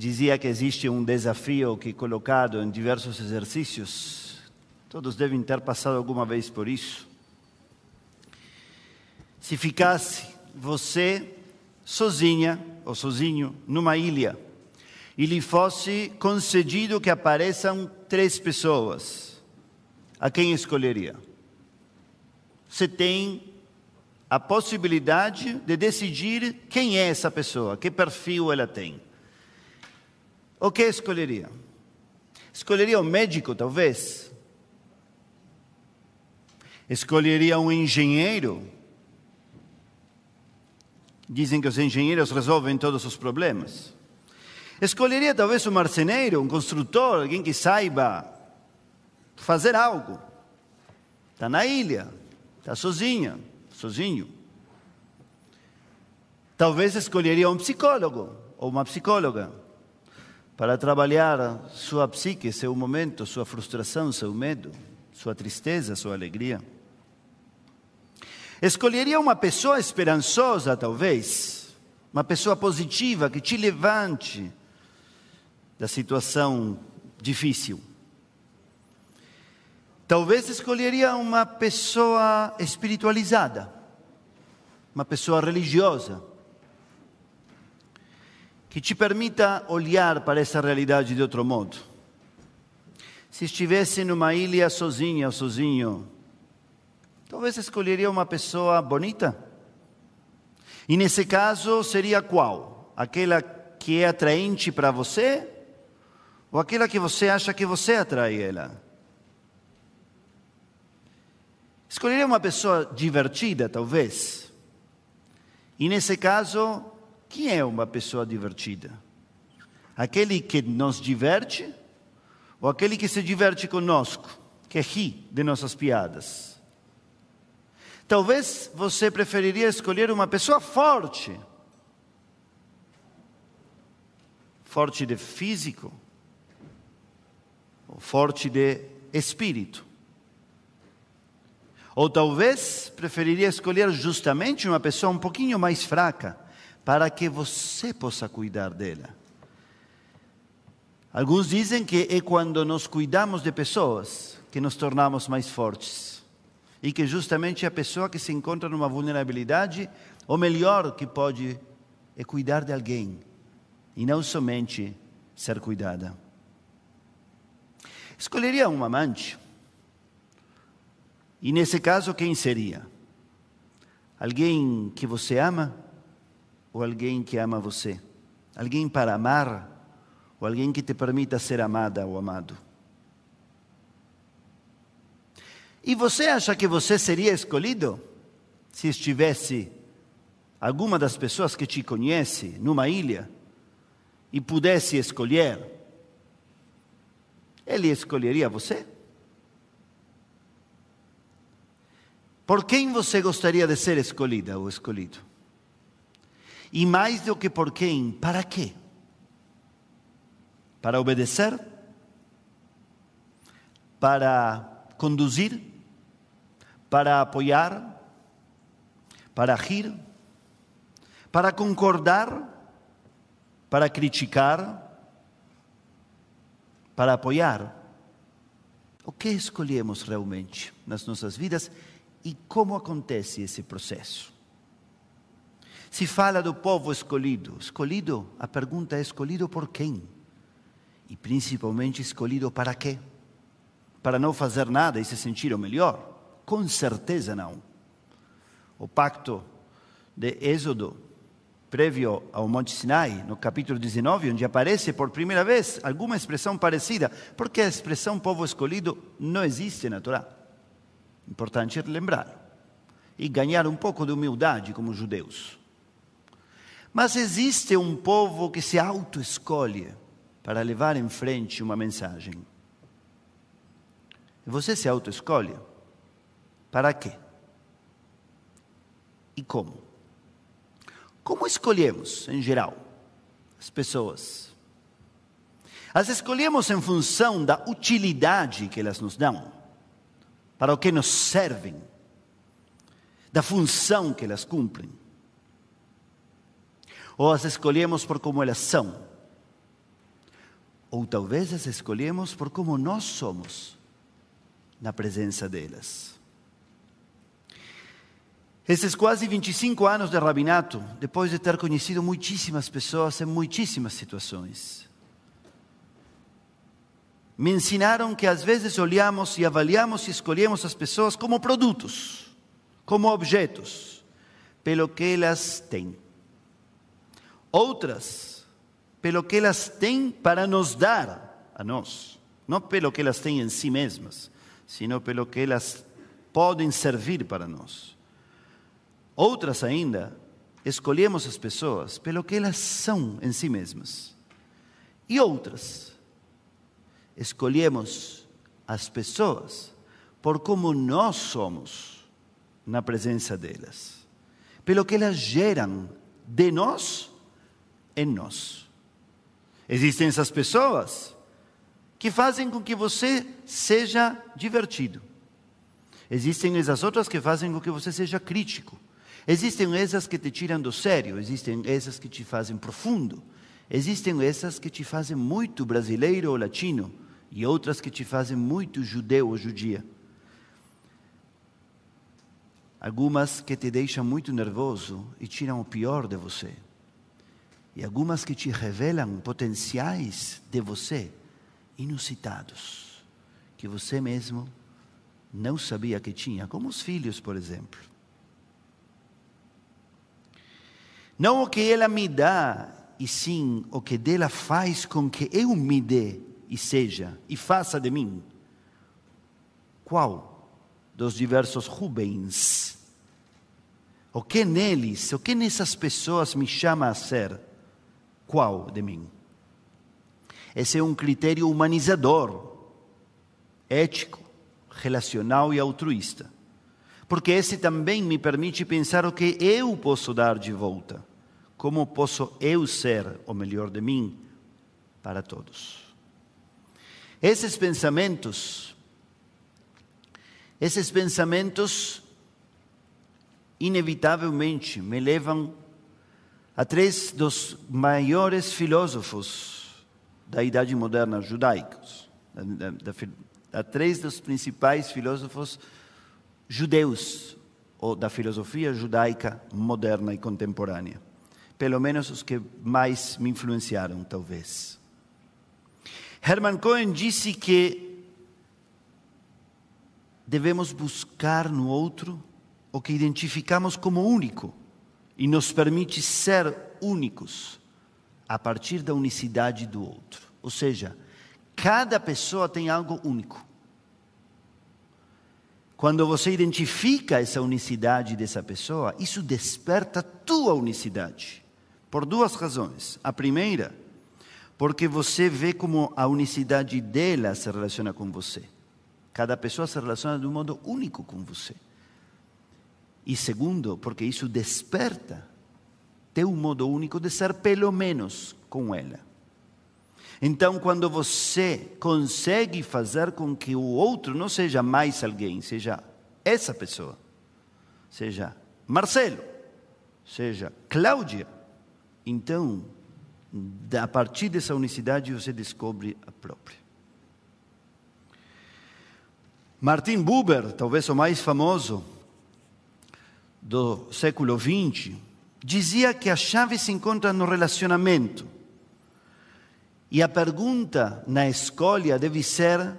dizia que existe um desafio que colocado em diversos exercícios. Todos devem ter passado alguma vez por isso. Se ficasse você sozinha ou sozinho numa ilha e lhe fosse concedido que apareçam três pessoas, a quem escolheria? Você tem a possibilidade de decidir quem é essa pessoa, que perfil ela tem. O que escolheria? Escolheria um médico, talvez? Escolheria um engenheiro? Dizem que os engenheiros resolvem todos os problemas. Escolheria talvez um marceneiro, um construtor, alguém que saiba fazer algo. Está na ilha, está sozinha, sozinho. Talvez escolheria um psicólogo ou uma psicóloga para trabalhar sua psique, seu momento, sua frustração, seu medo, sua tristeza, sua alegria. Escolheria uma pessoa esperançosa, talvez, uma pessoa positiva que te levante da situação difícil. Talvez escolheria uma pessoa espiritualizada, uma pessoa religiosa, que te permita olhar para essa realidade de outro modo. Se estivesse numa ilha sozinha ou sozinho, talvez escolheria uma pessoa bonita. E nesse caso seria qual? Aquela que é atraente para você ou aquela que você acha que você atrai ela? Escolheria uma pessoa divertida, talvez. E nesse caso, quem é uma pessoa divertida? Aquele que nos diverte ou aquele que se diverte conosco, que ri de nossas piadas? Talvez você preferiria escolher uma pessoa forte. Forte de físico, forte de espírito. Ou talvez preferiria escolher justamente uma pessoa um pouquinho mais fraca, para que você possa cuidar dela. Alguns dizem que é quando nos cuidamos de pessoas que nos tornamos mais fortes. E que justamente a pessoa que se encontra numa vulnerabilidade, o melhor que pode é cuidar de alguém e não somente ser cuidada. Escolheria um amante. E nesse caso, quem seria? Alguém que você ama ou alguém que ama você? Alguém para amar ou alguém que te permita ser amada ou amado? E você acha que você seria escolhido se estivesse alguma das pessoas que te conhece numa ilha e pudesse escolher? Ele escolheria você? Por quem você gostaria de ser escolhida ou escolhido? E mais do que por quem, para quê? Para obedecer? Para conduzir? Para apoiar? Para rir? Para concordar? Para criticar? para apoiar. O que escolhemos realmente nas nossas vidas e como acontece esse processo? Se fala do povo escolhido, escolhido, a pergunta é escolhido por quem? E principalmente escolhido para quê? Para não fazer nada e se sentir o melhor? Com certeza não. O pacto de Êxodo prévio ao Monte Sinai, no capítulo 19, onde aparece por primeira vez alguma expressão parecida, porque a expressão povo escolhido não existe na Torá. Importante lembrar. E ganhar um pouco de humildade como judeus. Mas existe um povo que se auto-escolhe para levar em frente uma mensagem. Você se auto-escolhe? Para quê? E como? Como escolhemos, em geral, as pessoas? As escolhemos em função da utilidade que elas nos dão, para o que nos servem, da função que elas cumprem. Ou as escolhemos por como elas são, Ou talvez as escolhemos por como nós somos na presença delas. Esses quase 25 anos de rabinato, depois de ter conhecido muitíssimas pessoas em muitíssimas situações, me ensinaram que às vezes olhamos e avaliamos e escolhemos as pessoas como produtos, como objetos, pelo que elas têm. Outras, pelo que elas têm para nos dar a nós, não pelo que elas têm em si mesmas, sino pelo que elas podem servir para nós. Outras ainda, escolhemos as pessoas pelo que elas são em si mesmas. E outras, escolhemos as pessoas por como nós somos na presença delas, pelo que elas geram de nós em nós. Existem essas pessoas que fazem com que você seja divertido. Existem essas outras que fazem com que você seja crítico. Existem essas que te tiram do sério, existem essas que te fazem profundo. Existem essas que te fazem muito brasileiro ou latino e outras que te fazem muito judeu ou judia. Algumas que te deixam muito nervoso e tiram o pior de você. E algumas que te revelam potenciais de você inusitados, que você mesmo não sabia que tinha, como os filhos, por exemplo. Não o que ela me dá, e sim o que dela faz com que eu me dê e seja e faça de mim? Qual dos diversos Rubens? O que neles, o que nessas pessoas me chama a ser? Qual de mim? Esse é um critério humanizador, ético, relacional e altruísta. Porque esse também me permite pensar o que eu posso dar de volta. Como posso eu ser o melhor de mim para todos. Esses pensamentos, esses pensamentos, inevitavelmente me levam a três dos maiores filósofos da idade moderna judaicos, a três dos principais filósofos judeus ou da filosofia judaica moderna e contemporânea, pelo menos os que mais me influenciaram, talvez. Herman Cohen disse que devemos buscar no outro o que identificamos como único e nos permite ser únicos a partir da unicidade do outro. Ou seja, cada pessoa tem algo único. Quando você identifica essa unicidade dessa pessoa, isso desperta tua unicidade. Por duas razões. A primeira, porque você vê como a unicidade dela se relaciona com você. Cada pessoa se relaciona de um modo único com você. E segundo, porque isso desperta teu modo único de ser pelo menos com ela. Então, quando você consegue fazer com que o outro não seja mais alguém, seja essa pessoa, seja Marcelo, seja Cláudia, então a partir dessa unicidade você descobre a própria. Martin Buber, talvez o mais famoso do século XX, dizia que a chave se encontra no relacionamento. E a pergunta na escolha deve ser: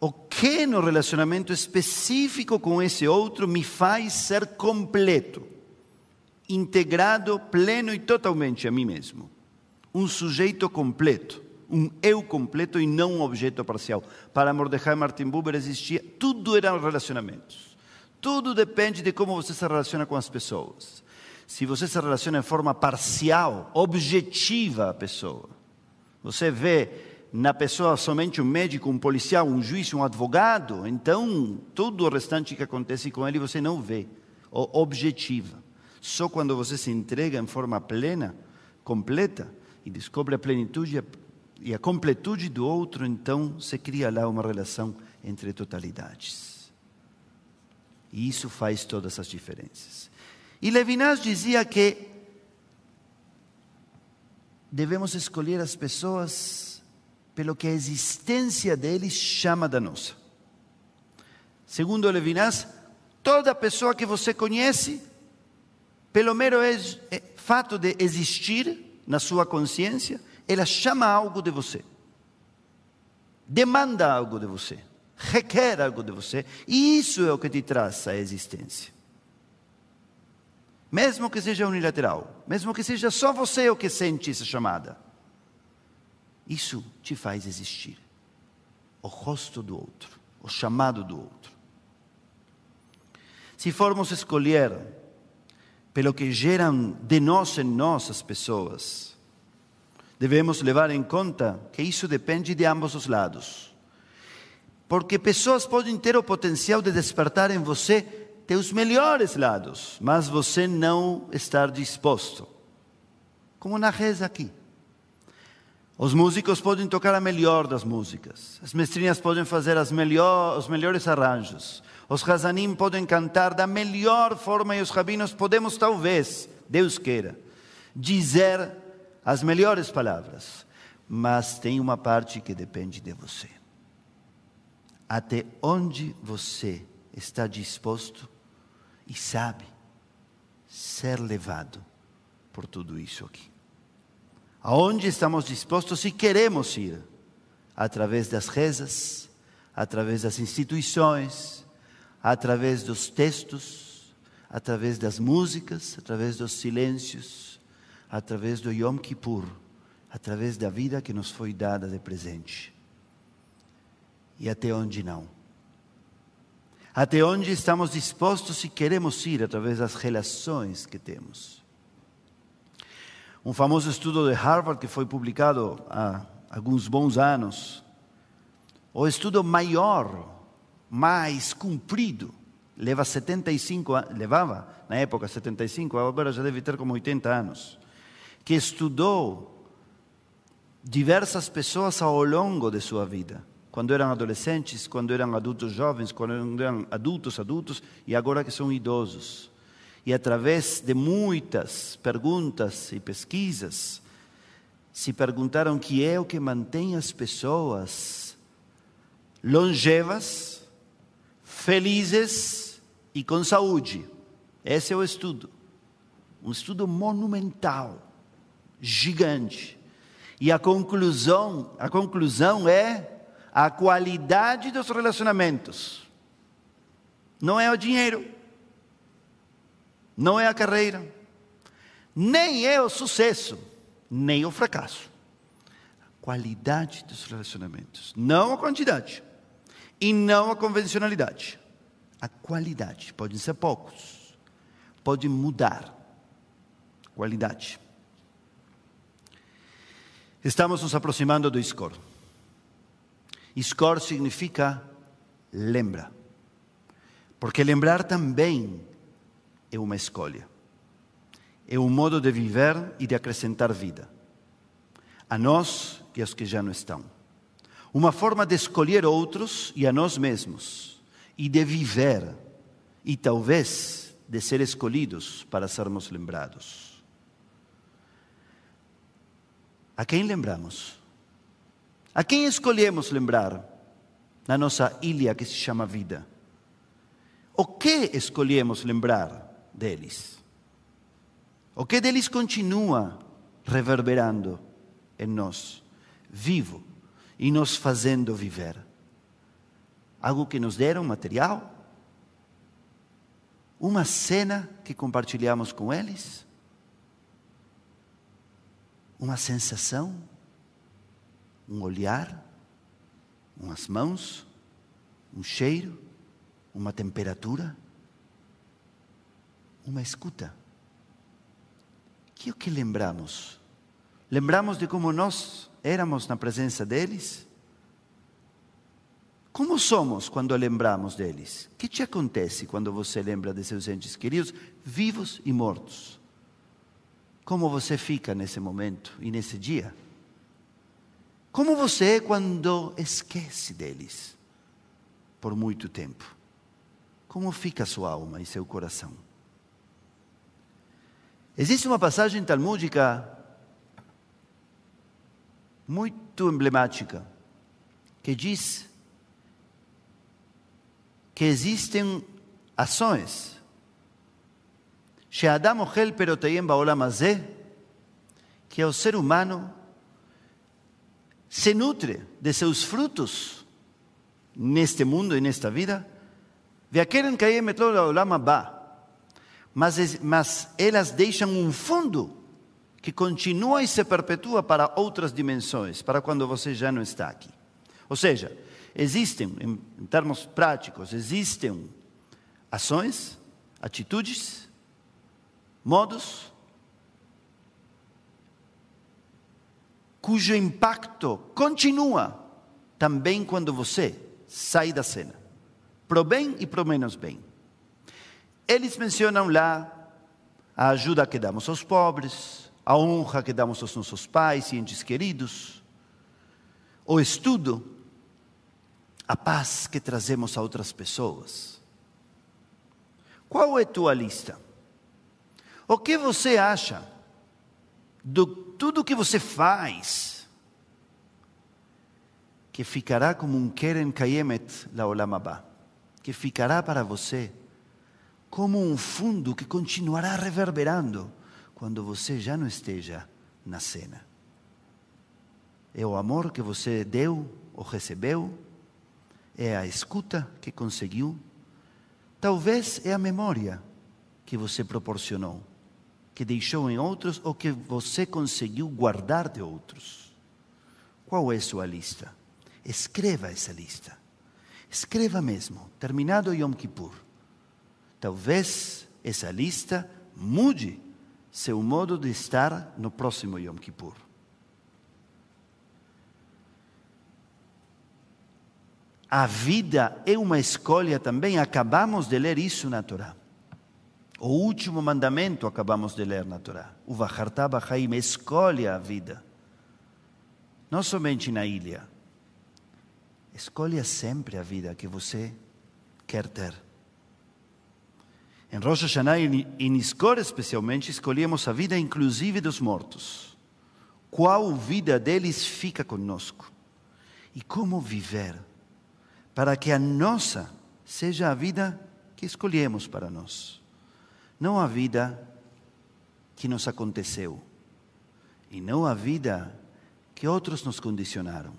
o que no relacionamento específico com esse outro me faz ser completo, integrado, pleno e totalmente a mim mesmo? um sujeito completo, um eu completo e não um objeto parcial. Para Mordecai Martin Buber existia, tudo eram relacionamentos. Tudo depende de como você se relaciona com as pessoas. Se você se relaciona em forma parcial, objetiva a pessoa, você vê na pessoa somente um médico, um policial, um juiz, um advogado, então tudo o restante que acontece com ele você não vê, objetiva. Só quando você se entrega em forma plena, completa, e descobre a plenitude e a completude do outro, então se cria lá uma relação entre totalidades. E isso faz todas as diferenças. E Levinas dizia que devemos escolher as pessoas pelo que a existência deles chama da nossa. Segundo Levinas, toda pessoa que você conhece, pelo mero fato de existir na sua consciência, ela chama algo de você, demanda algo de você, requer algo de você, e isso é o que te traz a existência. Mesmo que seja unilateral, mesmo que seja só você o que sente essa chamada, isso te faz existir. O rosto do outro, o chamado do outro. Se formos escolher pelo que geram de nós em nós as pessoas, devemos levar em conta que isso depende de ambos os lados. Porque pessoas podem ter o potencial de despertar em você teus melhores lados, mas você não estar disposto. Como na reza aqui. Os músicos podem tocar a melhor das músicas, as mestrinhas podem fazer melhor, os melhores arranjos, os Hazanim podem cantar da melhor forma e os rabinos podemos, talvez, Deus queira, dizer as melhores palavras, mas tem uma parte que depende de você. Até onde você está disposto e sabe ser levado por tudo isso aqui aonde estamos dispostos e queremos ir, através das rezas, através das instituições, através dos textos, através das músicas, através dos silêncios, através do Yom Kippur, através da vida que nos foi dada de presente. E até onde não. Até onde estamos dispostos e queremos ir através das relações que temos um famoso estudo de Harvard que foi publicado há alguns bons anos. O estudo maior, mais cumprido, leva 75 levava na época 75, agora já deve ter como 80 anos, que estudou diversas pessoas ao longo de sua vida, quando eram adolescentes, quando eram adultos jovens, quando eram adultos adultos e agora que são idosos e através de muitas perguntas e pesquisas, se perguntaram que é o que mantém as pessoas longevas, felizes e com saúde. Esse é o estudo. Um estudo monumental, gigante. E a conclusão, a conclusão é a qualidade dos relacionamentos. Não é o dinheiro não é a carreira, nem é o sucesso, nem o fracasso. A qualidade dos relacionamentos, não a quantidade e não a convencionalidade. A qualidade, podem ser poucos, pode mudar. Qualidade. Estamos nos aproximando do Iskor. Iskor significa lembra. Porque lembrar também é uma escolha. É um modo de viver e de acrescentar vida. A nós e aos que já não estão. Uma forma de escolher outros e a nós mesmos. E de viver. E talvez de ser escolhidos para sermos lembrados. A quem lembramos? A quem escolhemos lembrar na nossa ilha que se chama vida? O que escolhemos lembrar? deles. O que deles continua reverberando em nós, vivo e nos fazendo viver. Algo que nos deram material, uma cena que compartilhamos com eles, uma sensação, um olhar, umas mãos, um cheiro, uma temperatura uma escuta. Que é o que lembramos? Lembramos de como nós éramos na presença deles? Como somos quando lembramos deles? O que te acontece quando você lembra de seus entes queridos, vivos e mortos? Como você fica nesse momento e nesse dia? Como você é quando esquece deles por muito tempo? Como fica sua alma e seu coração? Existe uma passagem talmúdica muito emblemática, que diz que existem ações. שאדם אוכל פירותיהם בעולם הזה, que o ser humano se nutre de seus frutos neste mundo e nesta vida, mas, mas elas deixam um fundo que continua e se perpetua para outras dimensões, para quando você já não está aqui. Ou seja, existem, em termos práticos, existem ações, atitudes, modos cujo impacto continua também quando você sai da cena, pro bem e pro menos bem. Eles mencionam lá a ajuda que damos aos pobres, a honra que damos aos nossos pais e entes queridos, o estudo, a paz que trazemos a outras pessoas. Qual é a tua lista? O que você acha de tudo que você faz que ficará como um Keren Kayemet Laolam Abba, que ficará para você como um fundo que continuará reverberando quando você já não esteja na cena. É o amor que você deu ou recebeu, é a escuta que conseguiu, talvez é a memória que você proporcionou que deixou em outros ou que você conseguiu guardar de outros. Qual é sua lista? Escreva essa lista. Escreva mesmo, terminado Yom Kippur. Talvez essa lista mude seu modo de estar no próximo Yom Kippur. A vida é uma escolha também, acabamos de ler isso na Torá. O último mandamento acabamos de ler na Torá. O Vachartá Bahaim escolhe a vida. Não somente na ilha. Escolha sempre a vida que você quer ter. Em Rosh Hashanah e em Iskor especialmente, escolhemos a vida inclusive dos mortos. Qual vida deles fica conosco? E como viver para que a nossa seja a vida que escolhemos para nós não a vida que nos aconteceu e não a vida que outros nos condicionaram.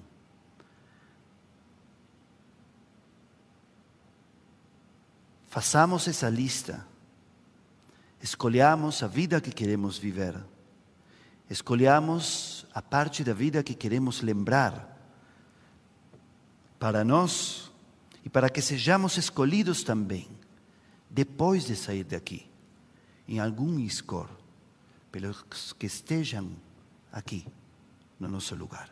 Façamos essa lista, escolhamos a vida que queremos viver, escolhamos a parte da vida que queremos lembrar. Para nós e para que sejamos escolhidos também depois de sair daqui em algum score pelos que estejam aqui no nosso lugar.